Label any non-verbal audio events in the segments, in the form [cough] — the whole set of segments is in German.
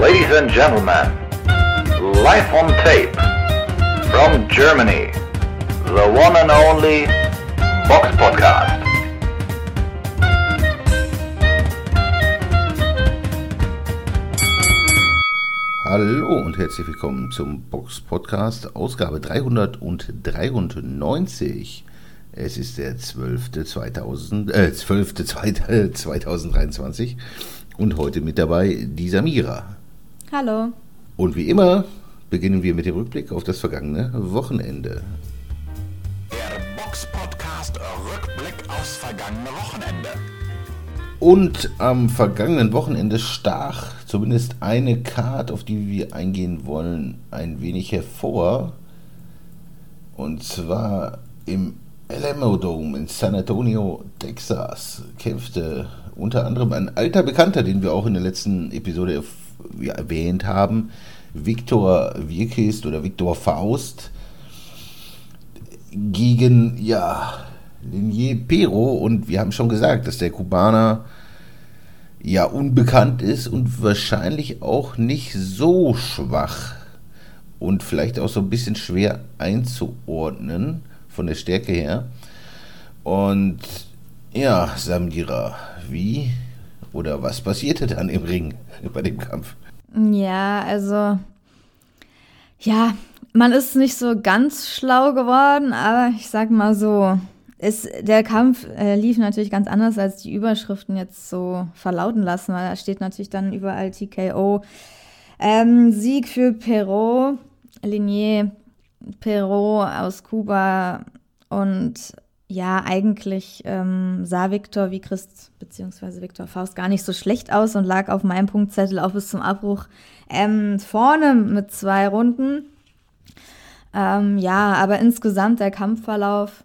Ladies and gentlemen, live on tape from Germany, the one and only Box Podcast. Hallo und herzlich willkommen zum Box Podcast, Ausgabe 393. Es ist der 12.2000, äh, 12.2023 [laughs] und heute mit dabei die Samira. Hallo. Und wie immer beginnen wir mit dem Rückblick auf das vergangene Wochenende. Der Box Podcast Rückblick aufs vergangene Wochenende. Und am vergangenen Wochenende stach zumindest eine Card, auf die wir eingehen wollen, ein wenig hervor. Und zwar im Alamo Dome in San Antonio, Texas, kämpfte unter anderem ein alter Bekannter, den wir auch in der letzten Episode ja, erwähnt haben, Viktor Wirkist oder Viktor Faust, gegen, ja, Linier Pero und wir haben schon gesagt, dass der Kubaner ja unbekannt ist und wahrscheinlich auch nicht so schwach und vielleicht auch so ein bisschen schwer einzuordnen von der Stärke her. Und ja, Samira, wie oder was passierte dann im Ring bei dem Kampf? Ja, also ja, man ist nicht so ganz schlau geworden, aber ich sag mal so, ist, der Kampf äh, lief natürlich ganz anders, als die Überschriften jetzt so verlauten lassen, weil da steht natürlich dann überall TKO. Ähm, Sieg für Perot, Linier Perot aus Kuba und ja, eigentlich ähm, sah Viktor wie Christ bzw. Viktor Faust gar nicht so schlecht aus und lag auf meinem Punktzettel auch bis zum Abbruch ähm, vorne mit zwei Runden. Ähm, ja, aber insgesamt der Kampfverlauf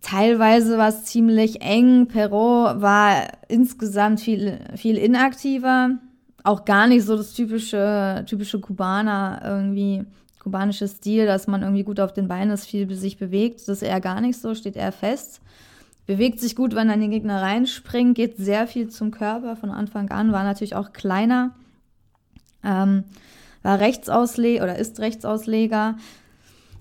Teilweise war es ziemlich eng. Perot war insgesamt viel, viel inaktiver. Auch gar nicht so das typische, typische Kubaner, irgendwie kubanische Stil, dass man irgendwie gut auf den Beinen ist, viel sich bewegt. Das ist eher gar nicht so, steht eher fest. Bewegt sich gut, wenn dann die Gegner reinspringen, geht sehr viel zum Körper von Anfang an, war natürlich auch kleiner. Ähm, war Rechtsausleger oder ist Rechtsausleger,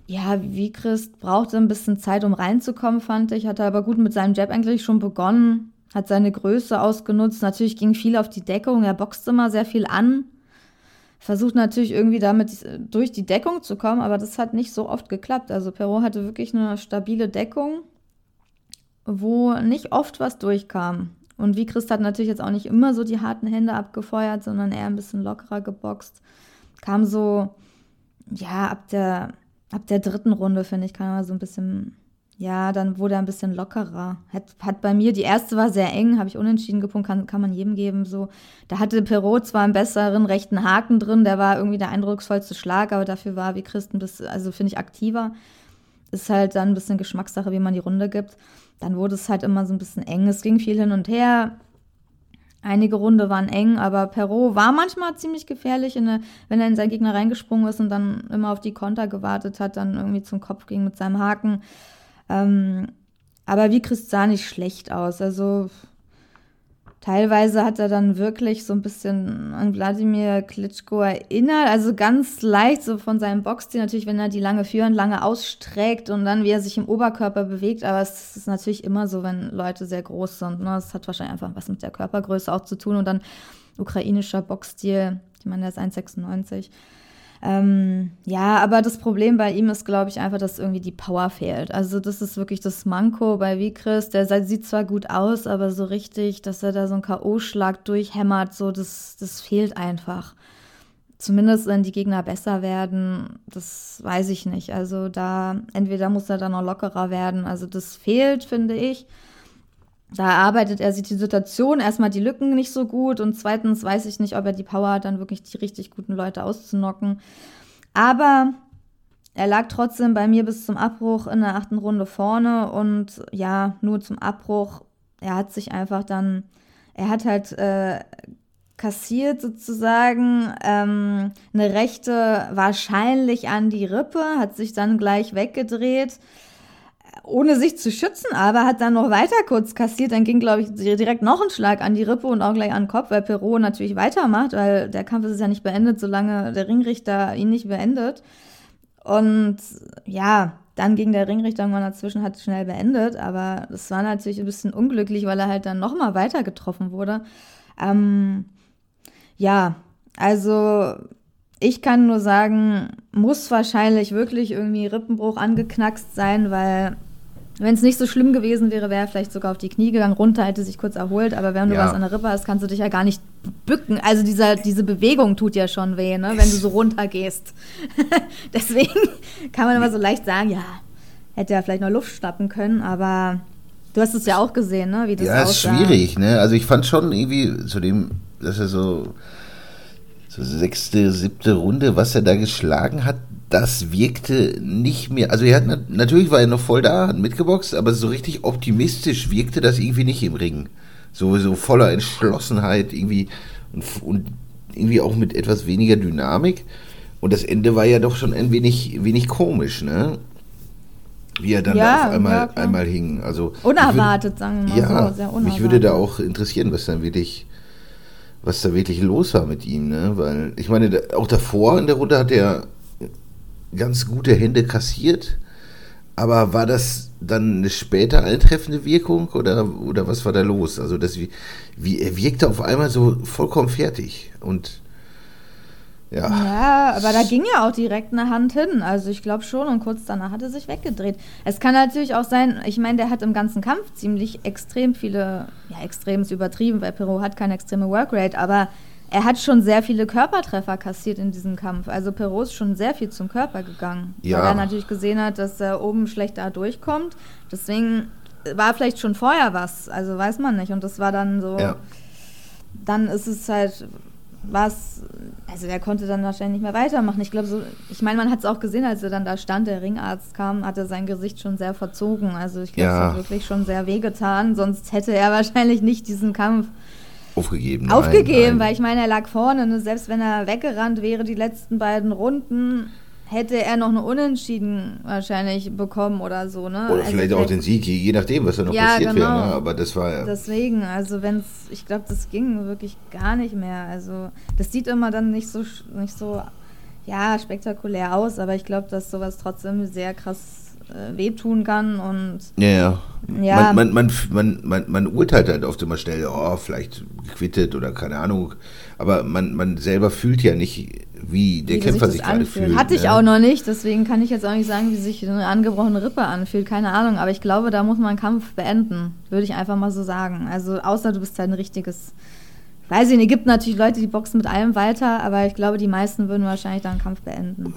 ja, wie Christ brauchte ein bisschen Zeit, um reinzukommen, fand ich. Hatte aber gut mit seinem Jab eigentlich schon begonnen, hat seine Größe ausgenutzt. Natürlich ging viel auf die Deckung. Er boxt immer sehr viel an. Versucht natürlich irgendwie damit durch die Deckung zu kommen, aber das hat nicht so oft geklappt. Also Perot hatte wirklich eine stabile Deckung, wo nicht oft was durchkam. Und wie Christ hat natürlich jetzt auch nicht immer so die harten Hände abgefeuert, sondern eher ein bisschen lockerer geboxt. Kam so, ja, ab der ab der dritten Runde, finde ich, kann er so ein bisschen, ja, dann wurde er ein bisschen lockerer. Hat, hat bei mir, die erste war sehr eng, habe ich unentschieden gepunkt, kann, kann man jedem geben. So, da hatte Perot zwar einen besseren rechten Haken drin, der war irgendwie der eindrucksvollste Schlag, aber dafür war wie Christen bis, also finde ich aktiver. Ist halt dann ein bisschen Geschmackssache, wie man die Runde gibt. Dann wurde es halt immer so ein bisschen eng. Es ging viel hin und her. Einige Runde waren eng, aber Perot war manchmal ziemlich gefährlich, eine, wenn er in seinen Gegner reingesprungen ist und dann immer auf die Konter gewartet hat, dann irgendwie zum Kopf ging mit seinem Haken. Ähm, aber wie Chris sah nicht schlecht aus. Also Teilweise hat er dann wirklich so ein bisschen an Wladimir Klitschko erinnert, also ganz leicht so von seinem Boxstil, natürlich, wenn er die lange führen, lange ausstreckt und dann, wie er sich im Oberkörper bewegt, aber es ist natürlich immer so, wenn Leute sehr groß sind. Ne? Das hat wahrscheinlich einfach was mit der Körpergröße auch zu tun und dann ukrainischer Boxstil, ich meine, der ist 1,96 ähm, ja, aber das Problem bei ihm ist, glaube ich, einfach, dass irgendwie die Power fehlt. Also das ist wirklich das Manko bei Vikris. Der sieht zwar gut aus, aber so richtig, dass er da so einen K.O.-Schlag durchhämmert, so das, das fehlt einfach. Zumindest wenn die Gegner besser werden, das weiß ich nicht. Also da, entweder muss er dann noch lockerer werden. Also das fehlt, finde ich. Da arbeitet er sich die Situation, erstmal die Lücken nicht so gut und zweitens weiß ich nicht, ob er die Power hat, dann wirklich die richtig guten Leute auszunocken. Aber er lag trotzdem bei mir bis zum Abbruch in der achten Runde vorne und ja, nur zum Abbruch. Er hat sich einfach dann, er hat halt äh, kassiert sozusagen ähm, eine rechte wahrscheinlich an die Rippe, hat sich dann gleich weggedreht ohne sich zu schützen, aber hat dann noch weiter kurz kassiert. Dann ging, glaube ich, direkt noch ein Schlag an die Rippe und auch gleich an den Kopf, weil Perot natürlich weitermacht, weil der Kampf ist ja nicht beendet, solange der Ringrichter ihn nicht beendet. Und ja, dann ging der Ringrichter irgendwann dazwischen, hat schnell beendet, aber das war natürlich ein bisschen unglücklich, weil er halt dann nochmal weiter getroffen wurde. Ähm, ja, also ich kann nur sagen, muss wahrscheinlich wirklich irgendwie Rippenbruch angeknackst sein, weil wenn es nicht so schlimm gewesen wäre, wäre er vielleicht sogar auf die Knie gegangen, runter, hätte sich kurz erholt, aber wenn du Ja. was an der Rippe hast, kannst du dich ja gar nicht bücken. Also dieser, diese Bewegung tut ja schon weh, ne? wenn du so runter gehst. [laughs] Deswegen kann man immer so leicht sagen, ja, hätte er vielleicht noch Luft schnappen können, aber du hast es ja auch gesehen, ne? wie das Ja, ist aussah. schwierig, ne? Also ich fand schon irgendwie zu dem, dass er so sechste, siebte Runde, was er da geschlagen hat, das wirkte nicht mehr. Also er hat nat- natürlich war er noch voll da, hat mitgeboxt, aber so richtig optimistisch wirkte das irgendwie nicht im Ring. So, so voller Entschlossenheit irgendwie und, und irgendwie auch mit etwas weniger Dynamik. Und das Ende war ja doch schon ein wenig, wenig komisch, ne? Wie er dann Ja, da auf einmal, ja, einmal hing. Also Unerwartet, sagen wir mal ja, so. Sehr unerwartet. mich würde da auch interessieren, was dann wirklich, was da wirklich los war mit ihm, ne? Weil ich meine, auch davor in der Runde hat er ganz gute Hände kassiert, aber war das dann eine später eintreffende Wirkung oder, oder was war da los? Also das wie, wie er wirkte auf einmal so vollkommen fertig und ja, Ja, aber da ging ja auch direkt eine Hand hin. Also ich glaube schon und kurz danach hat er sich weggedreht. Es kann natürlich auch sein, ich meine, der hat im ganzen Kampf ziemlich extrem viele, ja, extrem ist übertrieben, weil Perot hat keine extreme Workrate, aber er hat schon sehr viele Körpertreffer kassiert in diesem Kampf. Also Perot ist schon sehr viel zum Körper gegangen. Ja. Weil er natürlich gesehen hat, dass er oben schlechter durchkommt. Deswegen war vielleicht schon vorher was. Also weiß man nicht. Und das war dann so ja. dann ist es halt was, also der konnte dann wahrscheinlich nicht mehr weitermachen. Ich glaube so, ich meine, man hat es auch gesehen, als er dann da stand, der Ringarzt kam, hat er sein Gesicht schon sehr verzogen. Also ich glaube, es Ja. hat wirklich schon sehr wehgetan, sonst hätte er [laughs] wahrscheinlich nicht diesen Kampf aufgegeben. aufgegeben, nein, weil ich meine, er lag vorne, ne? selbst wenn er weggerannt wäre die letzten beiden Runden, hätte er noch eine Unentschieden wahrscheinlich bekommen oder so, ne? Oder Also vielleicht auch den Sieg, je nachdem, was da noch Ja, passiert wäre. genau. Ne? Aber das war ja. Deswegen, also wenn es, ich glaube, das ging wirklich gar nicht mehr. Also das sieht immer dann nicht so, nicht so, ja, spektakulär aus, aber ich glaube, dass sowas trotzdem sehr krass äh, wehtun kann und Ja, ja. Ja. Man, man, man, man, man, urteilt halt oft immer schnell, oh, vielleicht gequittet oder keine Ahnung. Aber man, man selber fühlt ja nicht, wie der wie Kämpfer das sich gerade anfühlt. fühlt. Hatte ich ne? auch noch nicht, deswegen kann ich jetzt auch nicht sagen, wie sich eine angebrochene Rippe anfühlt, keine Ahnung, aber ich glaube, da muss man einen Kampf beenden, würde ich einfach mal so sagen. Also außer du bist halt ein richtiges, weiß ich nicht, gibt natürlich Leute, die boxen mit allem weiter, aber ich glaube, die meisten würden wahrscheinlich dann einen Kampf beenden.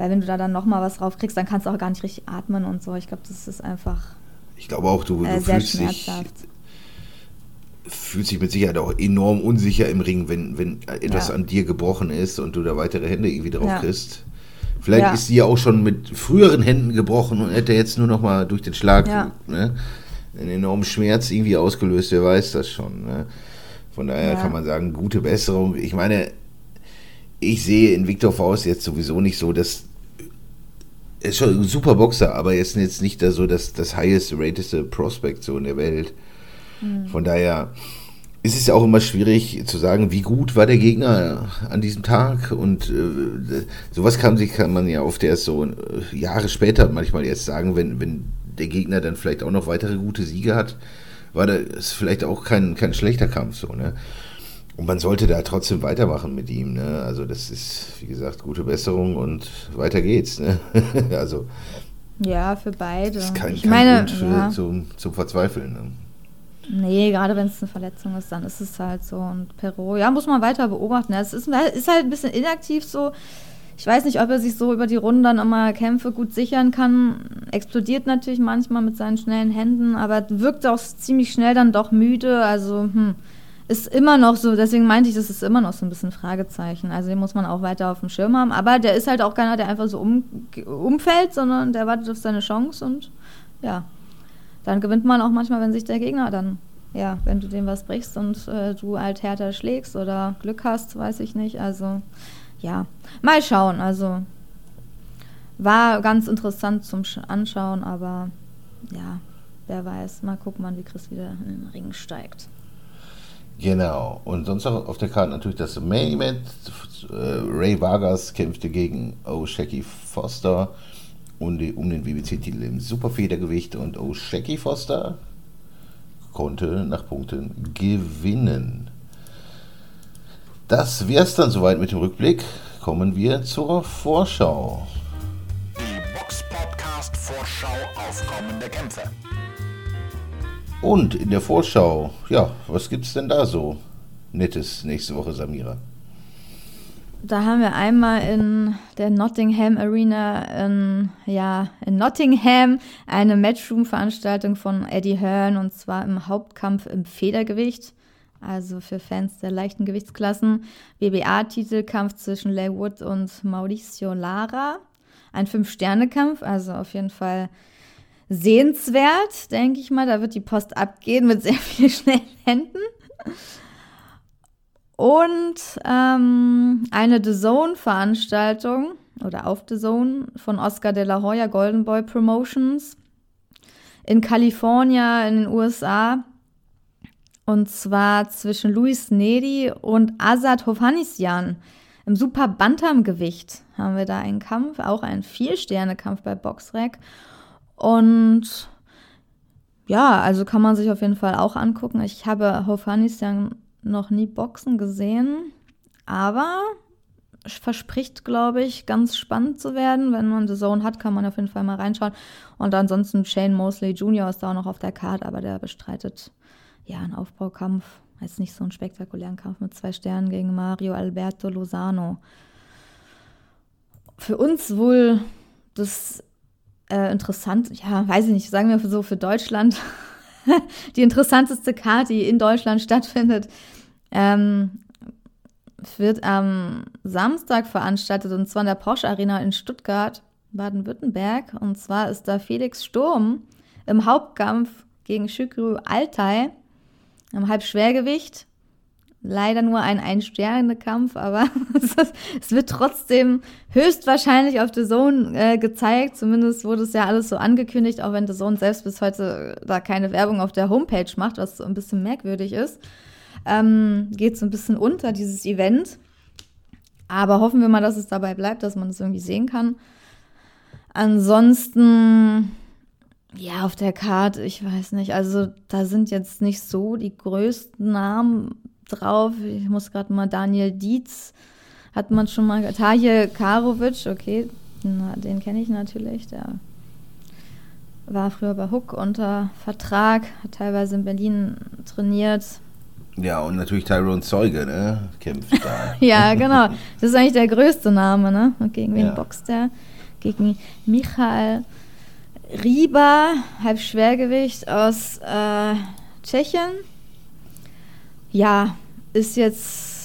Weil wenn du da dann nochmal was drauf kriegst, dann kannst du auch gar nicht richtig atmen und so. Ich glaube, das ist einfach Ich glaube auch, du, äh, du fühlst dich, fühlst dich mit Sicherheit auch enorm unsicher im Ring, wenn, wenn etwas Ja. an dir gebrochen ist und du da weitere Hände irgendwie drauf Ja. kriegst. Vielleicht Ja. ist sie ja auch schon mit früheren Händen gebrochen und hätte jetzt nur noch mal durch den Schlag ne, einen enormen Schmerz irgendwie ausgelöst, wer weiß das schon. Ne? Von daher kann man sagen, gute Besserung. Ich meine, ich sehe in Viktor Faust jetzt sowieso nicht so, dass ist schon ein super Boxer, aber er ist jetzt nicht da so das, das highest rateste Prospect so in der Welt. Von daher ist es ja auch immer schwierig zu sagen, wie gut war der Gegner an diesem Tag und äh, sowas kann sich kann man ja oft erst so äh, Jahre später manchmal erst sagen, wenn, wenn der Gegner dann vielleicht auch noch weitere gute Siege hat, war das vielleicht auch kein, kein schlechter Kampf so, ne? Und man sollte da trotzdem weitermachen mit ihm, ne? Also das ist, wie gesagt, gute Besserung und weiter geht's, ne? [laughs] also Ja, für beide. das ist kein, ich kein meine, Grund für, ja. zum, zum Verzweifeln. Ne? Nee, gerade wenn es eine Verletzung ist, dann ist es halt so. Und Perot, ja, muss man weiter beobachten. Es ist, ist halt ein bisschen inaktiv so. Ich weiß nicht, ob er sich so über die Runden dann immer Kämpfe gut sichern kann. Explodiert natürlich manchmal mit seinen schnellen Händen, aber wirkt auch ziemlich schnell dann doch müde. Also, hm, ist immer noch so. Deswegen meinte ich, das ist immer noch so ein bisschen Fragezeichen. Also, den muss man auch weiter auf dem Schirm haben. Aber der ist halt auch keiner, der einfach so um, umfällt, sondern der wartet auf seine Chance und ja, dann gewinnt man auch manchmal, wenn sich der Gegner dann, ja, wenn du dem was brichst und äh, du halt härter schlägst oder Glück hast, weiß ich nicht. Also, ja, mal schauen. Also, war ganz interessant zum Sch- Anschauen, aber ja, wer weiß. Mal gucken, wann wie Chris wieder in den Ring steigt. Genau. Und sonst noch auf der Karte natürlich das Main Event. Äh, Ray Vargas kämpfte gegen O'Shacky Foster um, den WBC-Titel im Superfedergewicht und O'Shacky Foster konnte nach Punkten gewinnen. Das wär's dann soweit mit dem Rückblick. Kommen wir zur Vorschau. Die Box Podcast Vorschau auf kommende Kämpfe. Und in der Vorschau, ja, was gibt's denn da so Nettes nächste Woche, Samira? Da haben wir einmal in der Nottingham Arena in, ja, in Nottingham eine Matchroom-Veranstaltung von Eddie Hearn und zwar im Hauptkampf im Federgewicht. Also für Fans der leichten Gewichtsklassen. WBA-Titelkampf zwischen Leigh Wood und Mauricio Lara. Ein Fünf-Sterne-Kampf, also auf jeden Fall sehenswert, denke ich mal. Da wird die Post abgehen mit sehr [laughs] vielen schnellen Händen. Und ähm, eine The Zone-Veranstaltung oder auf The Zone von Oscar de la Hoya Golden Boy Promotions in Kalifornien in den USA. Und zwar zwischen Luis Neri und Azad Hovhannisyan. Im Super Bantam-Gewicht haben wir da einen Kampf, auch ein Vier-Sterne-Kampf bei Boxrec. Und ja, also kann man sich auf jeden Fall auch angucken. Ich habe Hovhannisyan noch nie Boxen gesehen, aber verspricht, glaube ich, ganz spannend zu werden. Wenn man The Zone hat, kann man auf jeden Fall mal reinschauen. Und ansonsten Shane Mosley Jr. ist da auch noch auf der Karte, aber der bestreitet ja einen Aufbaukampf. Jetzt nicht so einen spektakulären Kampf mit zwei Sternen gegen Mario Alberto Lozano. Für uns wohl das äh, interessant, ja, weiß ich nicht, sagen wir so für Deutschland, [laughs] die interessanteste Karte, die in Deutschland stattfindet, ähm, wird am Samstag veranstaltet und zwar in der Porsche Arena in Stuttgart, Baden-Württemberg. Und zwar ist da Felix Sturm im Hauptkampf gegen Shukru Altai im Halbschwergewicht. Leider nur ein Ein-Sterne-Kampf, aber [laughs] es wird trotzdem höchstwahrscheinlich auf The Zone äh, gezeigt. Zumindest wurde es ja alles so angekündigt, auch wenn The Zone selbst bis heute da keine Werbung auf der Homepage macht, was so ein bisschen merkwürdig ist. Ähm, geht so ein bisschen unter, dieses Event. Aber hoffen wir mal, dass es dabei bleibt, dass man es irgendwie sehen kann. Ansonsten, ja, auf der Karte, ich weiß nicht. Also, da sind jetzt nicht so die größten Namen drauf. Ich muss gerade mal Daniel Dietz, hat man schon mal. Tahir Karovic, okay, na, den kenne ich natürlich. Der war früher bei Hook unter Vertrag, hat teilweise in Berlin trainiert. Ja, und natürlich Tyrone Zeuge, ne? Kämpft da. [laughs] ja, genau. Das ist eigentlich der größte Name, ne? Und gegen wen Ja. boxt der? Gegen Michael Riba, Halbschwergewicht aus äh, Tschechien. Ja, ist jetzt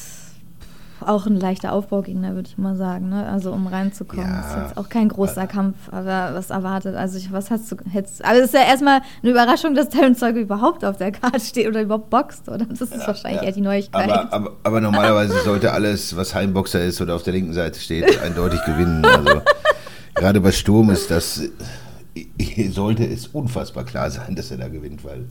auch ein leichter Aufbaugegner, würde ich mal sagen. Ne? Also um reinzukommen. Ja. Ist jetzt auch kein großer Kampf, aber was erwartet. Also ich, was hast du hättest, Aber es ist ja erstmal eine Überraschung, dass Terence Zeuge überhaupt auf der Karte steht oder überhaupt boxt, oder? Das ist wahrscheinlich ja. eher die Neuigkeit. Aber, aber, aber normalerweise sollte alles, was Heimboxer ist oder auf der linken Seite steht, eindeutig gewinnen. Also gerade bei Sturm ist das, sollte es unfassbar klar sein, dass er da gewinnt, weil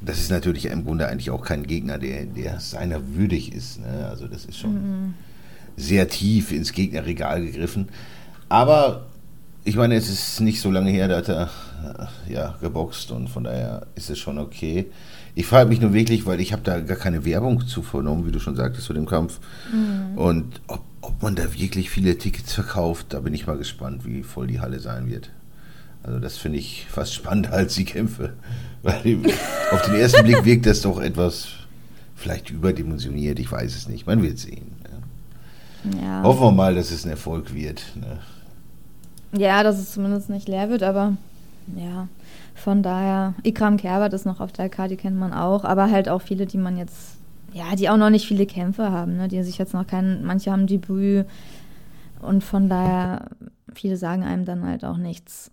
das ist natürlich im Grunde eigentlich auch kein Gegner, der, der seiner würdig ist. Ne? Also das ist schon sehr tief ins Gegnerregal gegriffen. Aber ich meine, es ist nicht so lange her, da hat er äh, ja, geboxt und von daher ist es schon okay. Ich frage mich nur wirklich, weil ich habe da gar keine Werbung zu vernommen, wie du schon sagtest, zu dem Kampf. Und ob, ob man da wirklich viele Tickets verkauft, da bin ich mal gespannt, wie voll die Halle sein wird. Also das finde ich fast spannender als die Kämpfe. Weil auf den ersten Blick wirkt das doch etwas vielleicht überdimensioniert, ich weiß es nicht. Man wird sehen. Ne? ja. Hoffen wir mal, dass es ein Erfolg wird. Ne? Ja, dass es zumindest nicht leer wird, aber ja, von daher, Ikram Kerbert ist noch auf der Karte, die kennt man auch, aber halt auch viele, die man jetzt, ja, die auch noch nicht viele Kämpfe haben, ne, die sich jetzt noch keinen, manche haben Debüt und von daher, viele sagen einem dann halt auch nichts.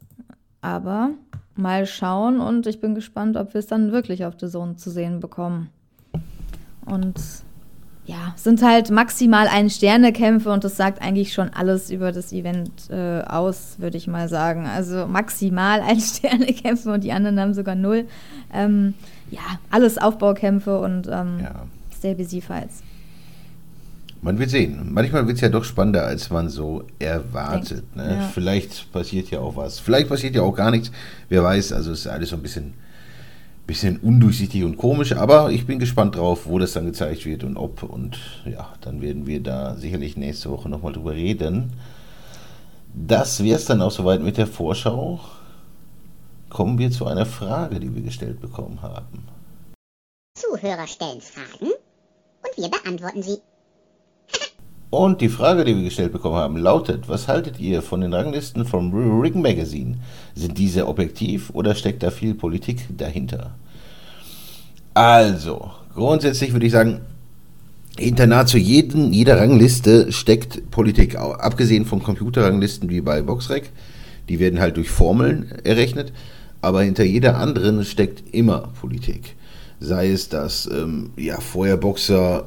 Aber mal schauen und ich bin gespannt, ob wir es dann wirklich auf der Zone zu sehen bekommen. Und ja, sind halt maximal ein Sternekämpfe und das sagt eigentlich schon alles über das Event äh, aus, würde ich mal sagen. Also maximal [laughs] ein Sternekämpfe und die anderen haben sogar null. Ähm, ja, alles Aufbaukämpfe und ähm, ja. Stay Busy Fights. Man wird sehen. Manchmal wird es ja doch spannender, als man so erwartet. Ne? Ja. Vielleicht passiert ja auch was. Vielleicht passiert ja auch gar nichts. Wer weiß, also es ist alles so ein bisschen bisschen undurchsichtig und komisch, aber ich bin gespannt drauf, wo das dann gezeigt wird und ob. Und ja, dann werden wir da sicherlich nächste Woche nochmal drüber reden. Das wäre es dann auch soweit mit der Vorschau. Kommen wir zu einer Frage, die wir gestellt bekommen haben. Zuhörer stellen Fragen und wir beantworten sie. Und die Frage, die wir gestellt bekommen haben, lautet: Was haltet ihr von den Ranglisten vom Ring Magazine? Sind diese objektiv oder steckt da viel Politik dahinter? Also, grundsätzlich würde ich sagen, hinter nahezu jeden, jeder Rangliste steckt Politik, abgesehen von Computerranglisten wie bei Boxrec. Die werden halt durch Formeln errechnet, aber hinter jeder anderen steckt immer Politik. Sei es, dass ähm, ja, vorher Boxer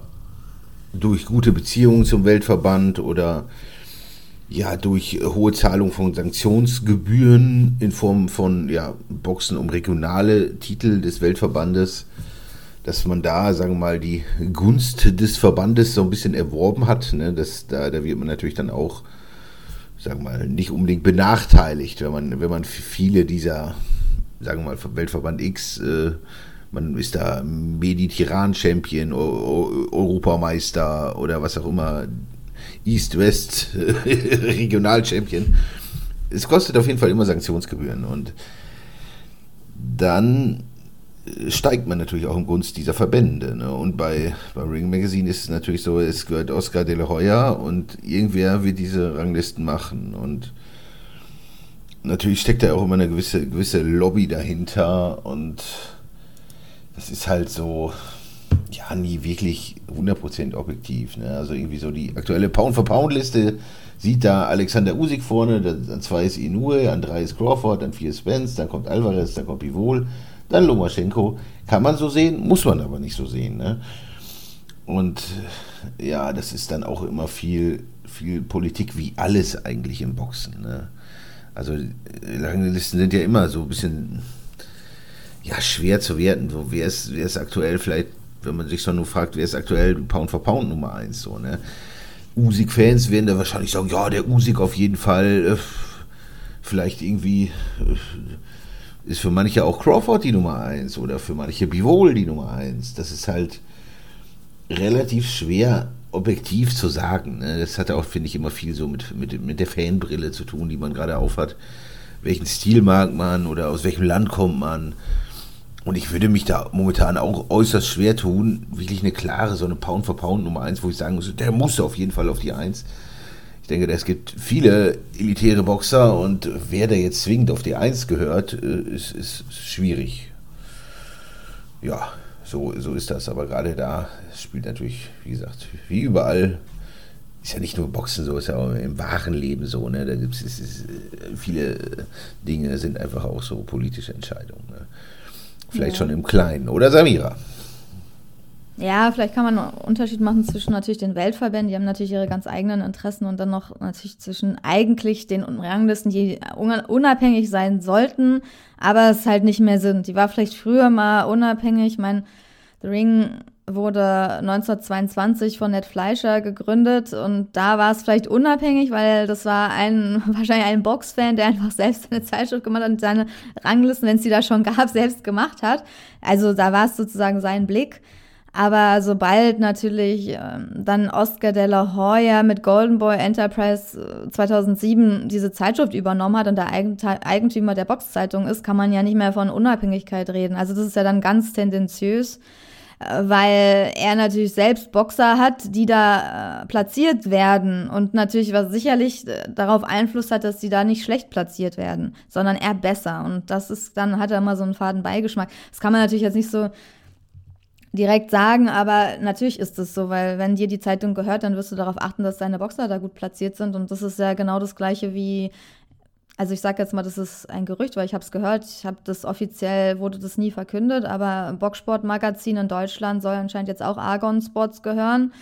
durch gute Beziehungen zum Weltverband oder ja, durch hohe Zahlung von Sanktionsgebühren in Form von ja, Boxen um regionale Titel des Weltverbandes, dass man da, sagen wir mal, die Gunst des Verbandes so ein bisschen erworben hat. Ne? Das, da, da wird man natürlich dann auch, sagen wir mal, nicht unbedingt benachteiligt, wenn man, wenn man viele dieser, sagen wir mal, Weltverband X äh, man ist da Mediterran-Champion, Europameister oder was auch immer, East-West, [laughs] Regional-Champion. Es kostet auf jeden Fall immer Sanktionsgebühren und dann steigt man natürlich auch im Gunst dieser Verbände. Ne? Und bei, bei Ring Magazine ist es natürlich so, es gehört Oscar de la Hoya und irgendwer wird diese Ranglisten machen. Und natürlich steckt da auch immer eine gewisse, gewisse Lobby dahinter und das ist halt so, ja, nie wirklich 100% objektiv. Ne? Also irgendwie so die aktuelle Pound-for-Pound-Liste sieht da Alexander Usyk vorne, dann zwei ist Inoue, an drei ist Crawford, dann vier ist Spence, dann kommt Alvarez, dann kommt Pivol, dann Lomaschenko. Kann man so sehen, muss man aber nicht so sehen. Ne? Und ja, das ist dann auch immer viel, viel Politik, wie alles eigentlich im Boxen. Ne? Also lange Listen sind ja immer so ein bisschen ja, schwer zu werten. So, wer ist, wer ist aktuell vielleicht, wenn man sich schon nur fragt, wer ist aktuell Pound for Pound Nummer 1, so, ne? Usik-Fans werden da wahrscheinlich sagen, ja, der Usik auf jeden Fall, äh, vielleicht irgendwie äh, ist für manche auch Crawford die Nummer 1 oder für manche Bivol die Nummer 1. Das ist halt relativ schwer objektiv zu sagen. Ne? Das hat auch, finde ich, immer viel so mit, mit, mit der Fanbrille zu tun, die man gerade aufhat. Welchen Stil mag man oder aus welchem Land kommt man? Und ich würde mich da momentan auch äußerst schwer tun, wirklich eine klare, so eine Pound for Pound Nummer 1, wo ich sagen muss, der muss auf jeden Fall auf die 1. Ich denke, es gibt viele elitäre Boxer und wer da jetzt zwingend auf die 1 gehört, äh, ist, ist schwierig. Ja, so, so ist das. Aber gerade da spielt natürlich, wie gesagt, wie überall, ist ja nicht nur Boxen so, ist ja auch im wahren Leben so. Ne? Da gibt es viele Dinge, sind einfach auch so politische Entscheidungen. Ne? Vielleicht ja. schon im Kleinen. Oder Samira? Ja, vielleicht kann man einen Unterschied machen zwischen natürlich den Weltverbänden, die haben natürlich ihre ganz eigenen Interessen und dann noch natürlich zwischen eigentlich den Ranglisten, die unabhängig sein sollten, aber es halt nicht mehr sind. Die war vielleicht früher mal unabhängig. Ich meine, The Ring wurde 1922 von Ned Fleischer gegründet und da war es vielleicht unabhängig, weil das war ein [laughs] wahrscheinlich ein Boxfan, der einfach selbst eine Zeitschrift gemacht hat und seine Ranglisten, wenn es die da schon gab, [laughs] selbst gemacht hat. Also da war es sozusagen sein Blick. Aber sobald natürlich ähm, dann Oscar de la Hoya mit Golden Boy Enterprise 2007 äh, diese Zeitschrift übernommen hat und der Eigentümer der Boxzeitung ist, kann man ja nicht mehr von Unabhängigkeit reden. Also das ist ja dann ganz tendenziös weil er natürlich selbst Boxer hat, die da äh, platziert werden. Und natürlich was sicherlich äh, darauf Einfluss hat, dass die da nicht schlecht platziert werden, sondern eher besser. Und das ist dann hat er immer so einen faden Beigeschmack. Das kann man natürlich jetzt nicht so direkt sagen, aber natürlich ist es so, weil wenn dir die Zeitung gehört, dann wirst du darauf achten, dass deine Boxer da gut platziert sind. Und das ist ja genau das gleiche wie also ich sage jetzt mal, das ist ein Gerücht, weil ich habe es gehört, ich habe das offiziell, wurde das nie verkündet, aber Boxsportmagazin in Deutschland soll anscheinend jetzt auch Argon Sports gehören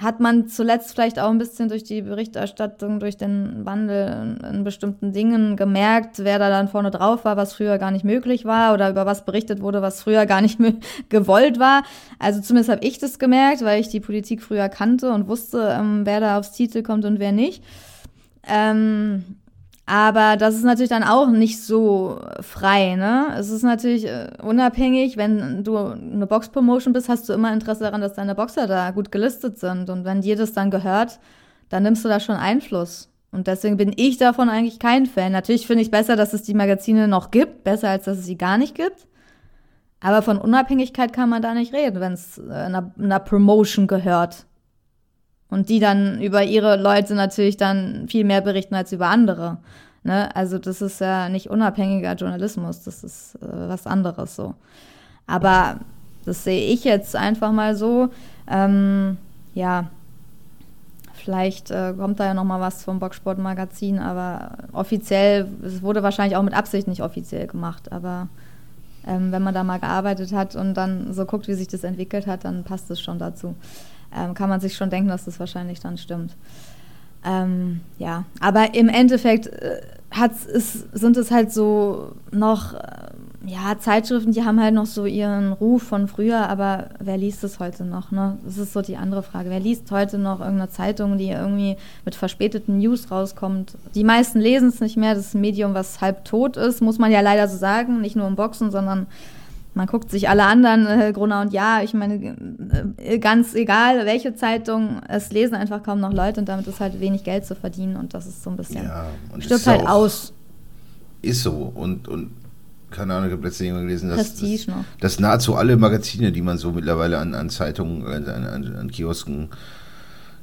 hat man zuletzt vielleicht auch ein bisschen durch die Berichterstattung, durch den Wandel in bestimmten Dingen gemerkt, wer da dann vorne drauf war, was früher gar nicht möglich war oder über was berichtet wurde, was früher gar nicht [laughs] gewollt war. Also zumindest habe ich das gemerkt, weil ich die Politik früher kannte und wusste, ähm, wer da aufs Titel kommt und wer nicht. Ähm, aber das ist natürlich dann auch nicht so frei, ne? Es ist natürlich äh, unabhängig, wenn du eine Box-Promotion bist, hast du immer Interesse daran, dass deine Boxer da gut gelistet sind. Und wenn dir das dann gehört, dann nimmst du da schon Einfluss. Und deswegen bin ich davon eigentlich kein Fan. Natürlich finde ich besser, dass es die Magazine noch gibt, besser als dass es sie gar nicht gibt. Aber von Unabhängigkeit kann man da nicht reden, wenn es äh, einer, einer Promotion gehört. Und die dann über ihre Leute natürlich dann viel mehr berichten als über andere. Ne? Also das ist ja nicht unabhängiger Journalismus, das ist äh, was anderes so. Aber das sehe ich jetzt einfach mal so. Ähm, ja, vielleicht äh, kommt da ja noch mal was vom Boxsportmagazin, aber offiziell, es wurde wahrscheinlich auch mit Absicht nicht offiziell gemacht, aber ähm, wenn man da mal gearbeitet hat und dann so guckt, wie sich das entwickelt hat, dann passt es schon dazu ähm, kann man sich schon denken, dass das wahrscheinlich dann stimmt. Ähm, ja, aber im Endeffekt äh, ist, sind es halt so noch, äh, ja, Zeitschriften, die haben halt noch so ihren Ruf von früher, aber wer liest es heute noch, ne? Das ist so die andere Frage. Wer liest heute noch irgendeine Zeitung, die irgendwie mit verspäteten News rauskommt? Die meisten lesen es nicht mehr, das ist ein Medium, was halb tot ist, muss man ja leider so sagen, nicht nur im Boxen, sondern man guckt sich alle anderen, äh, Gruner und Ja, ich meine, äh, ganz egal, welche Zeitung, es lesen einfach kaum noch Leute und damit ist halt wenig Geld zu verdienen und das ist so ein bisschen, ja, stirbt halt aus. Ist so und, und keine Ahnung, ich habe letztens gelesen, dass, dass, dass, nahezu alle Magazine, die man so mittlerweile an, an Zeitungen, an, an, an Kiosken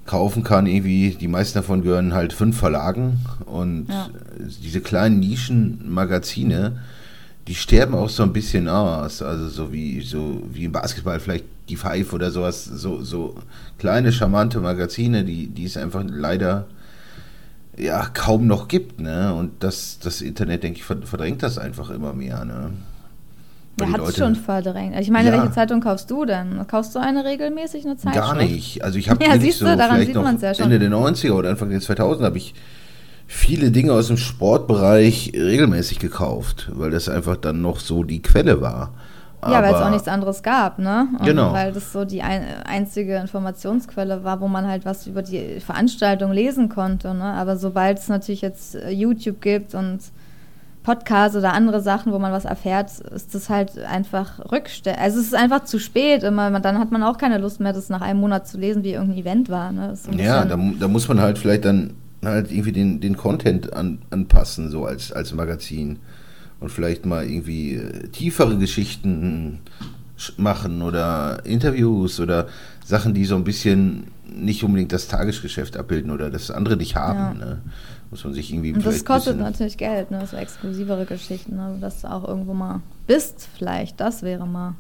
kaufen kann, irgendwie, die meisten davon gehören halt fünf Verlagen und ja. diese kleinen Nischenmagazine, die sterben auch so ein bisschen aus. Also so wie so wie im Basketball vielleicht die Five oder sowas, so, so kleine, charmante Magazine, die, die es einfach leider ja kaum noch gibt, ne? Und das, das Internet, denke ich, verdrängt das einfach immer mehr, ne? Ja, hat es schon verdrängt. Also ich meine, ja. welche Zeitung kaufst du denn? Kaufst du eine regelmäßig, eine Zeitschrift? Gar nicht. Also ich habe [laughs] ja, siehst so du, daran sieht man es ja schon. Ende der 90er oder Anfang der 2000 habe ich viele Dinge aus dem Sportbereich regelmäßig gekauft, weil das einfach dann noch so die Quelle war. ja, weil es auch nichts anderes gab, ne? Und genau. Weil das so die ein, einzige Informationsquelle war, wo man halt was über die Veranstaltung lesen konnte, ne? Aber sobald es natürlich jetzt äh, YouTube gibt und Podcasts oder andere Sachen, wo man was erfährt, ist das halt einfach Rückstell. Also es ist einfach zu spät immer. Dann hat man auch keine Lust mehr, das nach einem Monat zu lesen, wie irgendein Event war. Ne? ja, da, da muss man halt vielleicht dann halt irgendwie den, den Content an, anpassen, so als, als Magazin. Und vielleicht mal irgendwie äh, tiefere Geschichten machen oder Interviews oder Sachen, die so ein bisschen nicht unbedingt das Tagesgeschäft abbilden oder das andere nicht haben. Ja. Ne? Muss man sich irgendwie. Und das kostet natürlich Geld, ne? so exklusivere Geschichten, ne? dass du auch irgendwo mal bist, vielleicht. Das wäre mal,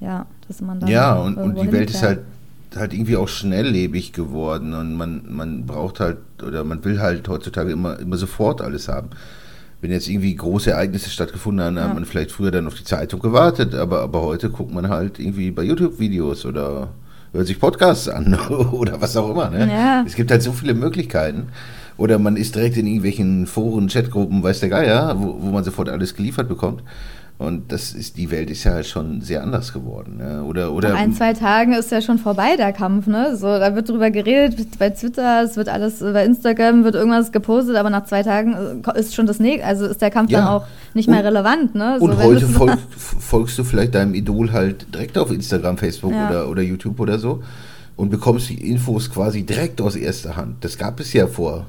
ja, dass man da. Ja, und, und die Welt ist halt halt irgendwie auch schnelllebig geworden und man, man braucht halt oder man will halt heutzutage immer, immer sofort alles haben. Wenn jetzt irgendwie große Ereignisse stattgefunden haben, ja. hat man vielleicht früher dann auf die Zeitung gewartet, aber, aber heute guckt man halt irgendwie bei YouTube-Videos oder hört sich Podcasts an [laughs] oder was auch immer. Ne? Ja. Es gibt halt so viele Möglichkeiten. Oder man ist direkt in irgendwelchen Foren, Chatgruppen, weiß der Geier, wo, wo man sofort alles geliefert bekommt. Und das ist, die Welt ist ja schon sehr anders geworden. Ne? Oder, oder Nach ein, zwei Tagen ist ja schon vorbei, der Kampf, ne? So, da wird drüber geredet, bei Twitter, es wird alles, bei Instagram wird irgendwas gepostet, aber nach zwei Tagen äh, ist schon das Neg also ist der Kampf ja. dann auch nicht mehr und, relevant, ne? So, und heute folg, [laughs] folgst du vielleicht deinem Idol halt direkt auf Instagram, Facebook ja. oder, oder YouTube oder so und bekommst die Infos quasi direkt aus erster Hand. Das gab es ja vor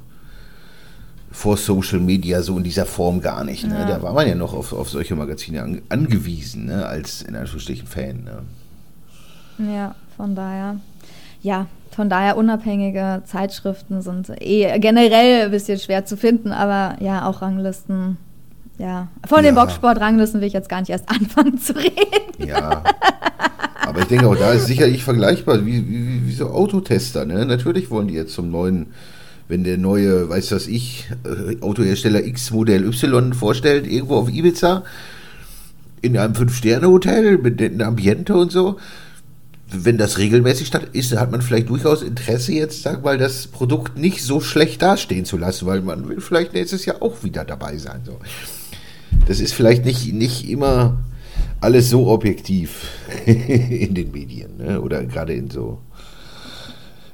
vor Social Media so in dieser Form gar nicht. Ne? Ja. Da war man ja noch auf, auf solche Magazine an, angewiesen, ne? als in Anführungsstrichen Fan. Ne? Ja, von daher. Ja, von daher unabhängige Zeitschriften sind eh generell ein bisschen schwer zu finden, aber ja, auch Ranglisten. Ja, von den ja. Boxsport-Ranglisten will ich jetzt gar nicht erst [laughs] anfangen zu reden. Ja. Aber ich denke auch, da ist sicherlich vergleichbar, wie, wie, wie so Autotester. Ne? Natürlich wollen die jetzt zum neuen wenn der neue, weiß was ich, äh, Autohersteller X Modell Y vorstellt, irgendwo auf Ibiza, in einem Fünf-Sterne-Hotel mit einem Ambiente und so, wenn das regelmäßig statt ist, hat man vielleicht durchaus Interesse jetzt, sag mal, das Produkt nicht so schlecht dastehen zu lassen, weil man will vielleicht nächstes Jahr auch wieder dabei sein. So. Das ist vielleicht nicht, nicht immer alles so objektiv [laughs] in den Medien ne? oder gerade in so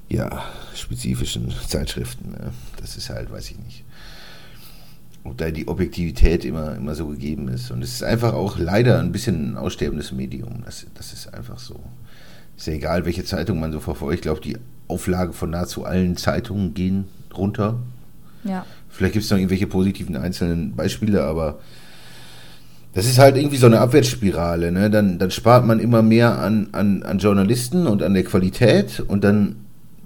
ja, spezifischen Zeitschriften. Das ist halt, weiß ich nicht. Ob da die Objektivität immer, immer so gegeben ist. Und es ist einfach auch leider ein bisschen ein aussterbendes Medium. Das, das ist einfach so. Ist ja egal, welche Zeitung man so verfolgt. Ich glaube, die Auflage von nahezu allen Zeitungen gehen runter. Ja. Vielleicht gibt es noch irgendwelche positiven einzelnen Beispiele, aber das ist halt irgendwie so eine Abwärtsspirale. Ne? Dann, dann spart man immer mehr an, an, an Journalisten und an der Qualität und dann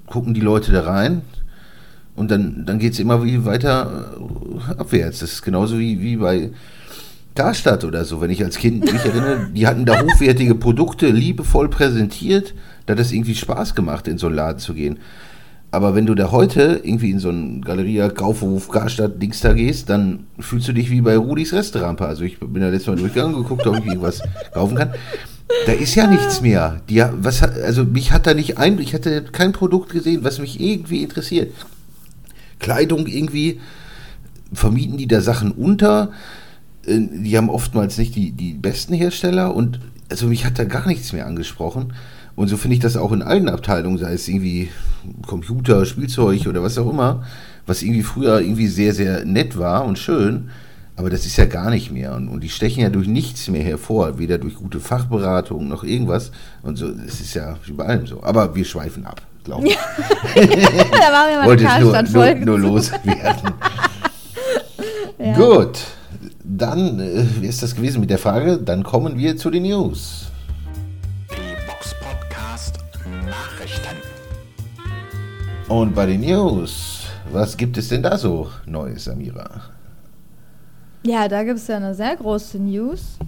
gucken die Leute da rein und dann, dann geht es immer wie weiter äh, abwärts. Das ist genauso wie, wie bei Karstadt oder so, wenn ich als Kind mich erinnere, die hatten da hochwertige Produkte liebevoll präsentiert, da hat das irgendwie Spaß gemacht, in so einen Laden zu gehen. Aber wenn du da heute irgendwie in so einen Galeria, Kaufhof, Karstadt, Dings da gehst, dann fühlst du dich wie bei Rudis Restaurant. Also ich bin da letztes Mal durchgegangen, geguckt, ob ich irgendwas kaufen kann. Da ist ja nichts mehr. Die, was, also mich hat da nicht ein, ich hatte kein Produkt gesehen, was mich irgendwie interessiert. Kleidung irgendwie, vermieten die da Sachen unter. Äh, die haben oftmals nicht die, die besten Hersteller und also mich hat da gar nichts mehr angesprochen. Und so finde ich das auch in allen Abteilungen, sei es irgendwie Computer, Spielzeug oder was auch immer, was irgendwie früher irgendwie sehr, sehr nett war und schön, aber das ist ja gar nicht mehr. Und, und die stechen ja durch nichts mehr hervor, weder durch gute Fachberatung noch irgendwas. Und so, das ist ja wie bei allem so. Aber wir schweifen ab, glaube ich. [laughs] da machen wir mal Wollte ich nur, nur, nur loswerden. [laughs] Ja. Gut, dann äh, ist das gewesen mit der Frage. Dann kommen wir zu den News. Die Box Podcast Nachrichten. Und bei den News, was gibt es denn da so Neues, Samira? Ja, da gibt es ja eine sehr große News,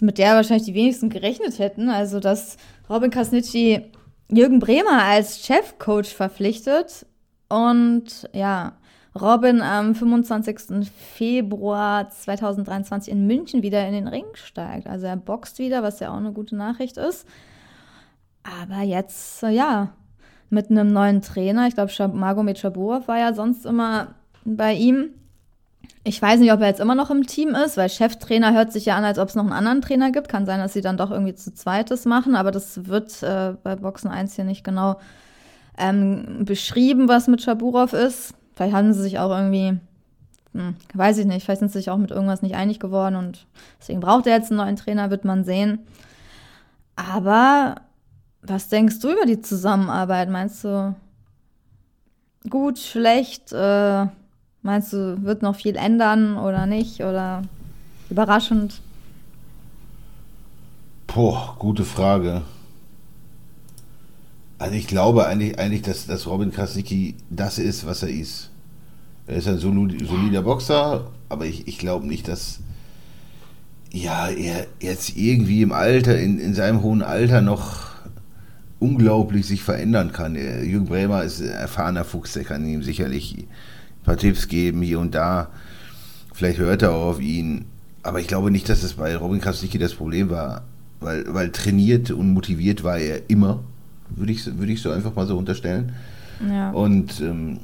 mit der wahrscheinlich die wenigsten gerechnet hätten. Also, dass Robin Krasnitschi Jürgen Bremer als Chefcoach verpflichtet und ja, Robin am 25. Februar 2023 in München wieder in den Ring steigt. Also er boxt wieder, was ja auch eine gute Nachricht ist. Aber jetzt, ja, mit einem neuen Trainer. Ich glaube, Magomed Shaburov war ja sonst immer bei ihm. Ich weiß nicht, ob er jetzt immer noch im Team ist, weil Cheftrainer hört sich ja an, als ob es noch einen anderen Trainer gibt. Kann sein, dass sie dann doch irgendwie zu zweites machen, aber das wird äh, bei Boxen 1 hier nicht genau ähm, beschrieben, was mit Shaburov ist. Vielleicht haben sie sich auch irgendwie, hm, weiß ich nicht, vielleicht sind sie sich auch mit irgendwas nicht einig geworden und deswegen braucht er jetzt einen neuen Trainer, wird man sehen. Aber was denkst du über die Zusammenarbeit? Meinst du gut, schlecht? Äh, meinst du, wird noch viel ändern oder nicht? Oder überraschend? Boah, gute Frage. Also ich glaube eigentlich, eigentlich dass, dass Robin Krasnicki das ist, was er ist. Er ist ein solid- solider Boxer, aber ich, ich glaube nicht, dass ja, er jetzt irgendwie im Alter, in, in seinem hohen Alter noch unglaublich sich verändern kann. Jürgen Bremer ist ein erfahrener Fuchs, der kann ihm sicherlich paar Tipps geben hier und da. Vielleicht hört er auch auf ihn. Aber ich glaube nicht, dass das bei Robin Krasnicki das Problem war, weil, weil trainiert und motiviert war er immer, würde ich, würde ich so einfach mal so unterstellen. Ja. Und ähm,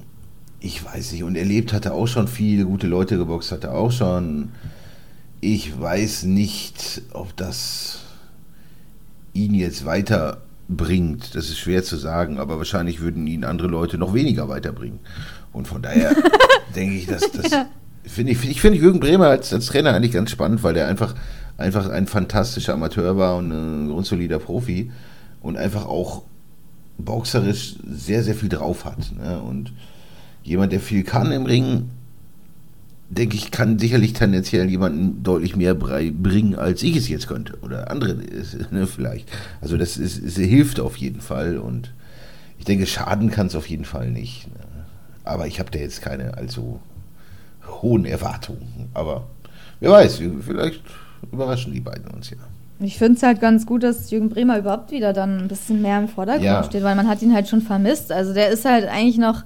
ich weiß nicht, und erlebt hatte auch schon viel, gute Leute geboxt hatte auch schon. Ich weiß nicht, ob das ihn jetzt weiterbringt. Das ist schwer zu sagen, aber wahrscheinlich würden ihn andere Leute noch weniger weiterbringen. Und von daher [laughs] denke ich, dass das. Finde ich, ich finde Jürgen Bremer als, als Trainer eigentlich ganz spannend, weil der einfach, einfach ein fantastischer Amateur war und ein grundsolider Profi und einfach auch boxerisch sehr, sehr viel drauf hat. Ne? Und jemand, der viel kann im Ring, denke ich, kann sicherlich tendenziell jemanden deutlich mehr bringen, als ich es jetzt könnte. Oder andere [laughs] ne, vielleicht. Also das ist, es hilft auf jeden Fall und ich denke, schaden kann es auf jeden Fall nicht. Ne? Aber ich habe da jetzt keine allzu hohen Erwartungen. Aber wer weiß, vielleicht überraschen die beiden uns ja. Ich finde es halt ganz gut, dass Jürgen Bremer überhaupt wieder dann ein bisschen mehr im Vordergrund Ja. steht, weil man hat ihn halt schon vermisst. Also der ist halt eigentlich noch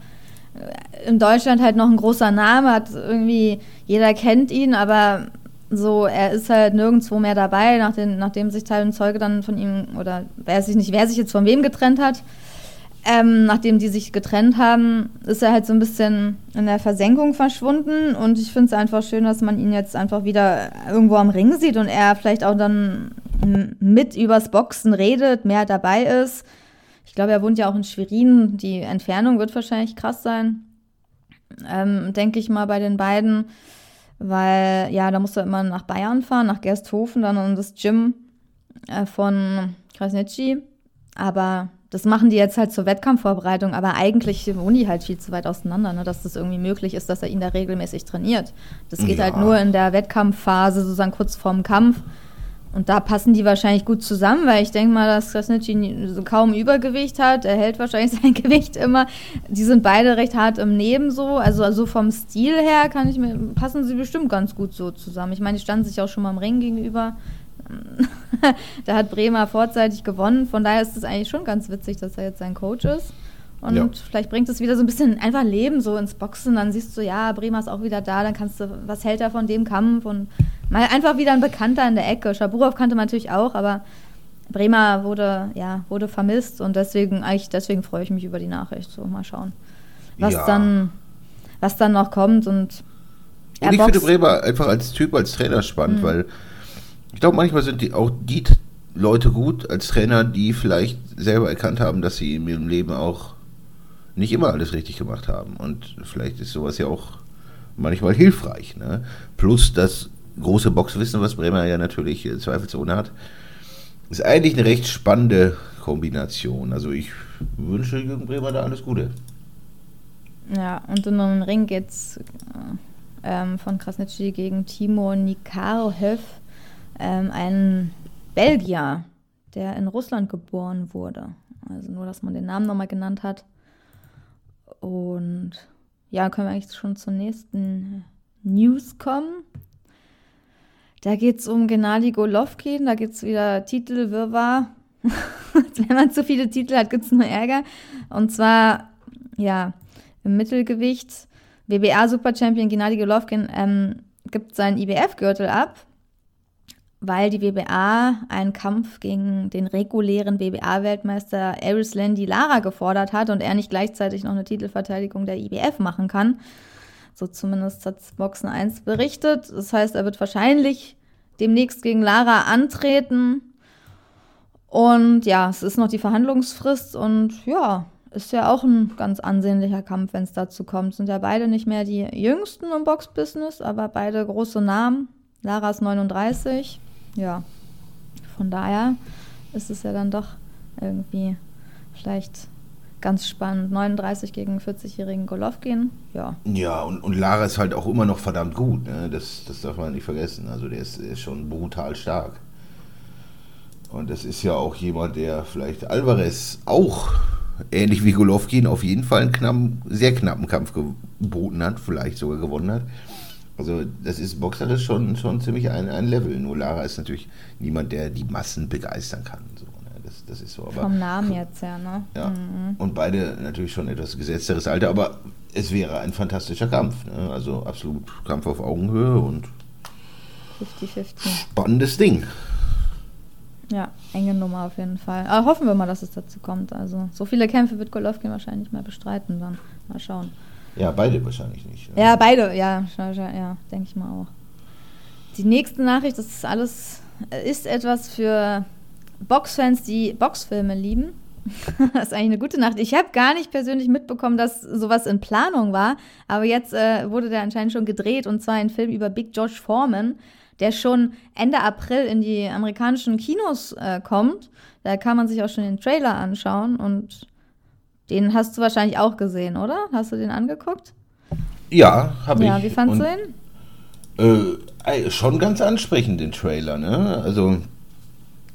in Deutschland halt noch ein großer Name, hat irgendwie, jeder kennt ihn, aber so, er ist halt nirgendwo mehr dabei, nach den, nachdem sich Teil und Zeuge dann von ihm, oder weiß ich nicht, wer sich jetzt von wem getrennt hat. Ähm, nachdem die sich getrennt haben, ist er halt so ein bisschen in der Versenkung verschwunden und ich finde es einfach schön, dass man ihn jetzt einfach wieder irgendwo am Ring sieht und er vielleicht auch dann mit übers Boxen redet, mehr dabei ist. Ich glaube, er wohnt ja auch in Schwerin. Die Entfernung wird wahrscheinlich krass sein, ähm, denke ich mal bei den beiden, weil ja, da musst du immer nach Bayern fahren, nach Gersthofen, dann in das Gym äh, von Krasnitschi. Aber das machen die jetzt halt zur Wettkampfvorbereitung, aber eigentlich wohnen die halt viel zu weit auseinander, ne, dass das irgendwie möglich ist, dass er ihn da regelmäßig trainiert. Das geht Ja. halt nur in der Wettkampfphase, sozusagen kurz vorm Kampf. Und da passen die wahrscheinlich gut zusammen, weil ich denke mal, dass Krasnitschi kaum Übergewicht hat. Er hält wahrscheinlich [laughs] sein Gewicht immer. Die sind beide recht hart im Neben so. Also, also vom Stil her kann ich mir, passen sie bestimmt ganz gut so zusammen. Ich meine, die standen sich auch schon mal im Ring gegenüber. [laughs] da hat Bremer vorzeitig gewonnen. Von daher ist es eigentlich schon ganz witzig, dass er jetzt sein Coach ist. Und Ja. vielleicht bringt es wieder so ein bisschen einfach Leben so ins Boxen. Dann siehst du, ja, Bremer ist auch wieder da. Dann kannst du, was hält er von dem Kampf? Und mal einfach wieder ein Bekannter in der Ecke. Schaburow kannte man natürlich auch, aber Bremer wurde, ja, wurde vermisst. Und deswegen, eigentlich, deswegen freue ich mich über die Nachricht. So, mal schauen, was Ja. dann, was dann noch kommt. Und er Und ich finde boxt- Bremer einfach als Typ, als Trainer spannend, Mhm. weil ich glaube, manchmal sind die, auch die Leute gut als Trainer, die vielleicht selber erkannt haben, dass sie in ihrem Leben auch nicht immer alles richtig gemacht haben. Und vielleicht ist sowas ja auch manchmal hilfreich. Ne? Plus das große Boxwissen, was Bremer ja natürlich äh, zweifelsohne hat, ist eigentlich eine recht spannende Kombination. Also ich wünsche Jürgen Bremer da alles Gute. Ja, und in einem Ring geht's äh, ähm, von Krasnitschi gegen Timo Nikarhev, ähm, ein Belgier, der in Russland geboren wurde. Also nur, dass man den Namen nochmal genannt hat. Und ja, können wir eigentlich schon zur nächsten News kommen. Da geht es um Gennady Golovkin, da gibt es wieder Titelwirrwarr. [laughs] Wenn man zu viele Titel hat, gibt es nur Ärger. Und zwar, ja, im Mittelgewicht. WBA Super Champion Gennady Golovkin ähm, gibt seinen IBF-Gürtel ab, weil die WBA einen Kampf gegen den regulären WBA-Weltmeister Aris Landy Lara gefordert hat und er nicht gleichzeitig noch eine Titelverteidigung der IBF machen kann. So zumindest hat Boxen 1 berichtet. Das heißt, er wird wahrscheinlich demnächst gegen Lara antreten. Und ja, es ist noch die Verhandlungsfrist und ja, ist ja auch ein ganz ansehnlicher Kampf, wenn es dazu kommt. Sind ja beide nicht mehr die jüngsten im Boxbusiness, aber beide große Namen. Lara ist 39. Ja, von daher ist es ja dann doch irgendwie vielleicht ganz spannend. 39 gegen 40-jährigen Golovkin. Ja, Ja, und, und Lara ist halt auch immer noch verdammt gut. Ne? Das, das darf man nicht vergessen. Also der ist, ist schon brutal stark. Und das ist ja auch jemand, der vielleicht Alvarez auch, ähnlich wie Golovkin, auf jeden Fall einen knappen, sehr knappen Kampf geboten hat, vielleicht sogar gewonnen hat. Also das ist boxerisch schon, schon ziemlich ein, ein Level. Nur Lara ist natürlich niemand, der die Massen begeistern kann. So, ne? das, das ist so. Aber vom Namen jetzt her, ne? ja. Und beide natürlich schon etwas gesetzteres Alter, aber es wäre ein fantastischer Kampf. Ne? Also absolut Kampf auf Augenhöhe und 50-50. spannendes Ding. Ja, enge Nummer auf jeden Fall. Aber hoffen wir mal, dass es dazu kommt. Also, so viele Kämpfe wird Golovkin wahrscheinlich mehr bestreiten dann. Mal schauen. Ja, beide wahrscheinlich nicht. Ne? Ja, beide, ja, ja, denke ich mal auch. Die nächste Nachricht, das ist alles, äh, ist etwas für Boxfans, die Boxfilme lieben. [laughs] das ist eigentlich eine gute Nacht. Ich habe gar nicht persönlich mitbekommen, dass sowas in Planung war, aber jetzt äh, wurde der anscheinend schon gedreht und zwar ein Film über Big Josh Foreman, der schon Ende April in die amerikanischen Kinos äh, kommt. Da kann man sich auch schon den Trailer anschauen und den hast du wahrscheinlich auch gesehen, oder? Hast du den angeguckt? Ja, habe Ja, ich. wie fandst du ihn? Äh, schon ganz ansprechend, den Trailer. Ne? Also,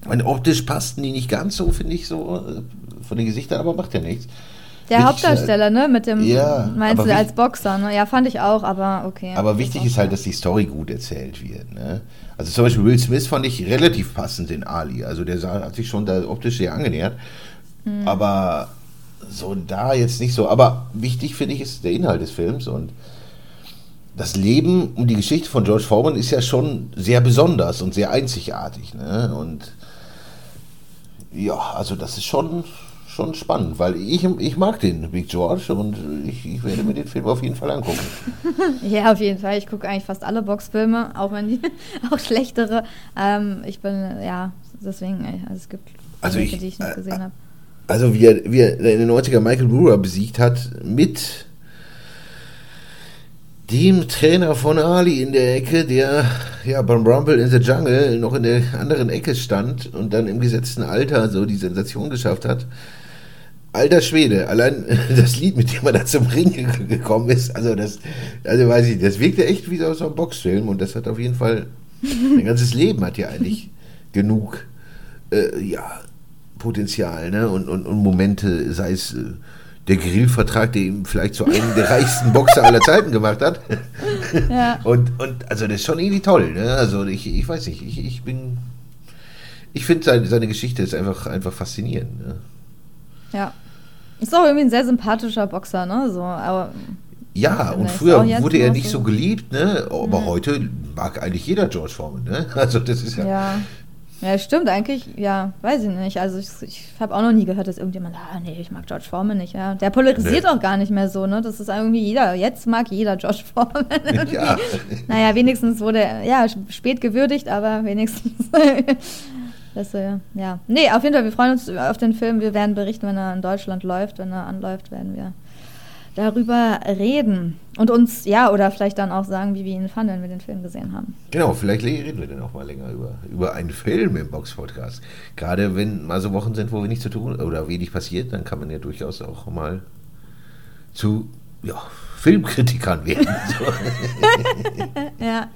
meine, optisch passten die nicht ganz so, finde ich, so äh, von den Gesichtern, aber macht ja nichts. Der Wichtig Hauptdarsteller, ne? Mit dem, Ja, meinst du, als Boxer, ne? Ja, fand ich auch, aber okay. Aber wichtig ist halt, dass die Story gut erzählt wird. Ne? Also zum Beispiel Will Smith fand ich relativ passend in Ali. Also der sah, hat sich schon da optisch sehr angenähert. Mhm. Aber so da jetzt nicht so. Aber wichtig finde ich ist der Inhalt des Films und das Leben und die Geschichte von George Foreman ist ja schon sehr besonders und sehr einzigartig. Ne? Und ja, also das ist schon, schon spannend, weil ich, ich mag den Big George und ich, ich werde mir den Film auf jeden Fall angucken. [laughs] Ja, auf jeden Fall. Ich gucke eigentlich fast alle Boxfilme, auch wenn die [laughs] auch schlechtere. Ähm, ich bin, ja, deswegen, also es gibt Also welche, ich- die ich nicht gesehen habe. Also wie er, wie er in den 90er Michael Brewer besiegt hat, mit dem Trainer von Ali in der Ecke, der ja beim Rumble in the Jungle noch in der anderen Ecke stand und dann im gesetzten Alter so die Sensation geschafft hat. Alter Schwede, allein [laughs] das Lied, mit dem er da zum Ring ge- gekommen ist, also das, also weiß ich, das wirkte echt wie so so ein Boxfilm und das hat auf jeden Fall, ein ganzes Leben hat ja eigentlich genug, äh, ja, Potenzial, ne, und, und, und Momente, sei es äh, der Grillvertrag, der ihm vielleicht zu einem der reichsten Boxer aller Zeiten gemacht hat. [laughs] Ja. Und, und also das ist schon irgendwie toll, ne? Also ich, ich weiß nicht, ich, ich bin. Ich finde seine, seine Geschichte ist einfach, einfach faszinierend. Ne? Ja. Ist auch irgendwie ein sehr sympathischer Boxer, ne? So, aber Ja, und früher wurde er nicht so. geliebt, ne? Aber heute mag eigentlich jeder George Foreman, ne? [laughs] Also das ist ja. ja. Ja, stimmt eigentlich. Ja, weiß ich nicht. Also ich, ich habe auch noch nie gehört, dass irgendjemand, ah nee, ich mag George Foreman nicht. Ja, der polarisiert Nee. auch gar nicht mehr so, ne? Das ist irgendwie jeder. Jetzt mag jeder George Foreman. [laughs] irgendwie. Ja. Naja, wenigstens wurde er, ja, spät gewürdigt, aber wenigstens. [laughs] das, äh, ja. Nee, auf jeden Fall, wir freuen uns auf den Film. Wir werden berichten, wenn er in Deutschland läuft. Wenn er anläuft, werden wir darüber reden. Und uns, ja, oder vielleicht dann auch sagen, wie wir ihn fanden, wenn wir den Film gesehen haben. Genau, vielleicht reden wir dann auch mal länger über, über einen Film im Box-Podcast. Gerade wenn mal so Wochen sind, wo wir nichts zu tun oder wenig passiert, dann kann man ja durchaus auch mal zu ja, Filmkritikern werden. [laughs] [laughs] Ja.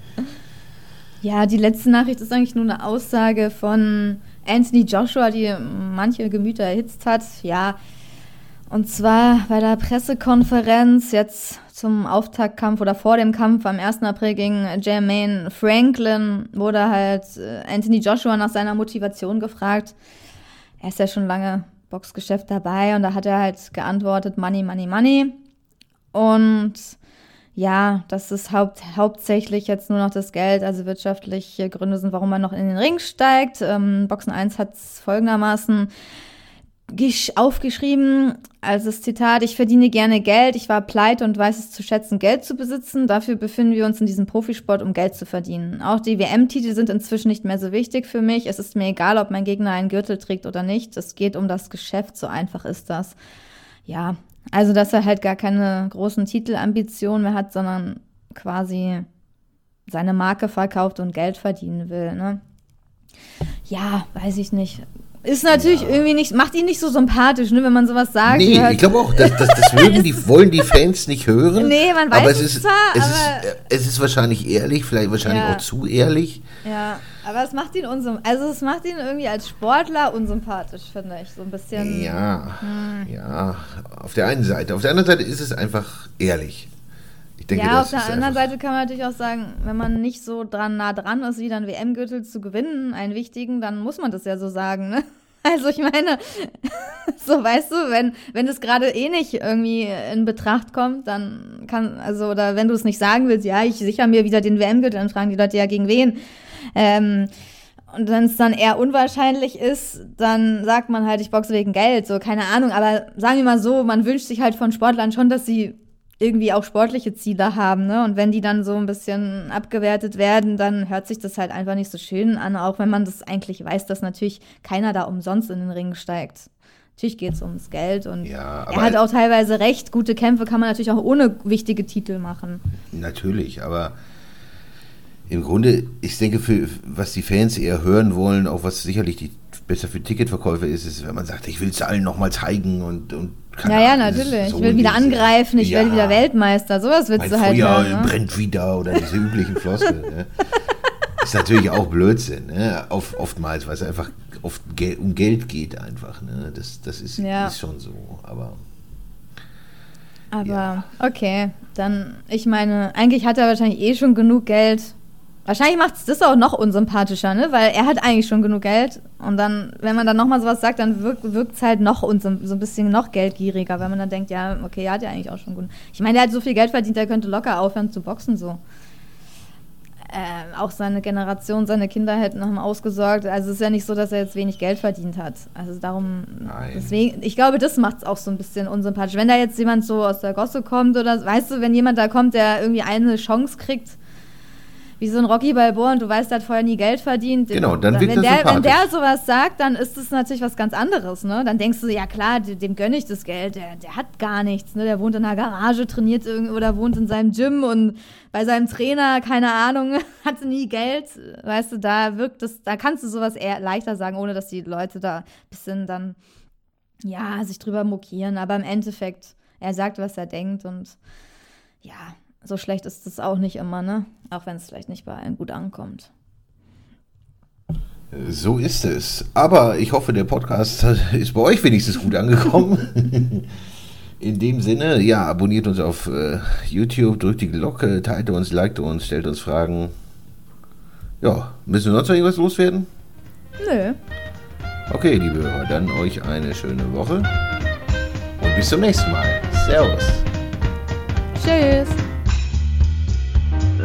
Ja, die letzte Nachricht ist eigentlich nur eine Aussage von Anthony Joshua, die manche Gemüter erhitzt hat. Ja, und zwar bei der Pressekonferenz jetzt zum Auftaktkampf oder vor dem Kampf am 1. April gegen Jermaine Franklin wurde halt äh, Anthony Joshua nach seiner Motivation gefragt. Er ist ja schon lange Boxgeschäft dabei und da hat er halt geantwortet, Money, Money, Money. Und ja, das ist haupt, hauptsächlich jetzt nur noch das Geld, also wirtschaftliche Gründe sind, warum man noch in den Ring steigt. Ähm, Boxen 1 hat es folgendermaßen aufgeschrieben, als das Zitat, ich verdiene gerne Geld, ich war pleite und weiß es zu schätzen, Geld zu besitzen. Dafür befinden wir uns in diesem Profisport, um Geld zu verdienen. Auch die WM-Titel sind inzwischen nicht mehr so wichtig für mich. Es ist mir egal, ob mein Gegner einen Gürtel trägt oder nicht. Es geht um das Geschäft, so einfach ist das. Ja, also dass er halt gar keine großen Titelambitionen mehr hat, sondern quasi seine Marke verkauft und Geld verdienen will, ne? Ja, weiß ich nicht. Ist natürlich irgendwie nicht, macht ihn nicht so sympathisch, ne, wenn man sowas sagt. nee, hört- ich glaube auch, das, das, das mögen die, wollen die Fans nicht hören. Nee, man weiß aber es es ist, zwar, es aber- ist, äh, es ist wahrscheinlich ehrlich, vielleicht wahrscheinlich Ja. auch zu ehrlich. Ja, aber es macht ihn unsympathisch. Also es macht ihn irgendwie als Sportler unsympathisch, finde ich. So ein bisschen. Ja, Hm. ja, auf der einen Seite. Auf der anderen Seite ist es einfach ehrlich. Denke, ja, das auf der anderen Seite kann man natürlich auch sagen, wenn man nicht so dran nah dran ist, wieder einen WM-Gürtel zu gewinnen, einen wichtigen, dann muss man das ja so sagen, ne? [laughs] Also ich meine, [laughs] so weißt du, wenn, wenn es gerade eh nicht irgendwie in Betracht kommt, dann kann, also, oder wenn du es nicht sagen willst, ja, ich sichere mir wieder den WM-Gürtel, dann fragen die Leute ja gegen wen. Ähm, und wenn es dann eher unwahrscheinlich ist, dann sagt man halt, ich boxe wegen Geld, so, keine Ahnung. Aber sagen wir mal so, man wünscht sich halt von Sportlern schon, dass sie irgendwie auch sportliche Ziele haben, ne? Und wenn die dann so ein bisschen abgewertet werden, dann hört sich das halt einfach nicht so schön an, auch wenn man das eigentlich weiß, dass natürlich keiner da umsonst in den Ring steigt. Natürlich geht es ums Geld und Ja, er hat auch teilweise recht. Gute Kämpfe kann man natürlich auch ohne wichtige Titel machen. Natürlich, aber im Grunde, ich denke, für was die Fans eher hören wollen, auch was sicherlich die, besser für Ticketverkäufer ist, ist, wenn man sagt, ich will es allen nochmal zeigen und, und keine Ja, ja, natürlich. so ich will wieder angreifen, ich Ja, werde wieder Weltmeister. Sowas willst Mein du halt Feuer hören, ne? brennt wieder oder diese üblichen Floskeln. ne? Ist natürlich auch Blödsinn, ne? Auf, oftmals, weil es einfach oft Gel um Geld geht einfach. Ne? Das, das ist, Ja. ist schon so, aber Aber Ja. okay, dann, ich meine, eigentlich hat er wahrscheinlich eh schon genug Geld. Wahrscheinlich macht es das auch noch unsympathischer, ne? Weil er hat eigentlich schon genug Geld. Und dann, wenn man dann nochmal sowas sagt, dann wirkt es halt noch unsym so ein bisschen noch geldgieriger, weil man dann denkt, ja, okay, er hat ja eigentlich auch schon gut. Ich meine, er hat so viel Geld verdient, er könnte locker aufhören zu boxen so. Äh, auch seine Generation, seine Kinder hätten haben ausgesorgt. Also es ist ja nicht so, dass er jetzt wenig Geld verdient hat. Also darum, Nein. deswegen, ich glaube, das macht es auch so ein bisschen unsympathisch. Wenn da jetzt jemand so aus der Gosse kommt oder, weißt du, wenn jemand da kommt, der irgendwie eine Chance kriegt, wie so ein Rocky Balboa und du weißt, der hat vorher nie Geld verdient. Genau, dann wenn wirkt das der, wenn der sowas sagt, dann ist das natürlich was ganz anderes, ne? Dann denkst du, ja klar, dem, dem gönne ich das Geld, der, der hat gar nichts, ne? Der wohnt in einer Garage, trainiert irgendwo oder wohnt in seinem Gym und bei seinem Trainer, keine Ahnung, [laughs] hatte nie Geld. Weißt du, da wirkt das, da kannst du sowas eher leichter sagen, ohne dass die Leute da ein bisschen dann, ja, sich drüber mokieren. Aber im Endeffekt, er sagt, was er denkt und ja, so schlecht ist es auch nicht immer, ne? Auch wenn es vielleicht nicht bei allen gut ankommt. So ist es. Aber ich hoffe, der Podcast ist bei euch wenigstens gut angekommen. [laughs] In dem Sinne, ja, abonniert uns auf äh, YouTube, drückt die Glocke, teilt uns, liked uns, stellt uns Fragen. Ja, müssen wir sonst noch irgendwas loswerden? Nö. Okay, liebe Hörer, dann euch eine schöne Woche und bis zum nächsten Mal. Servus. Tschüss.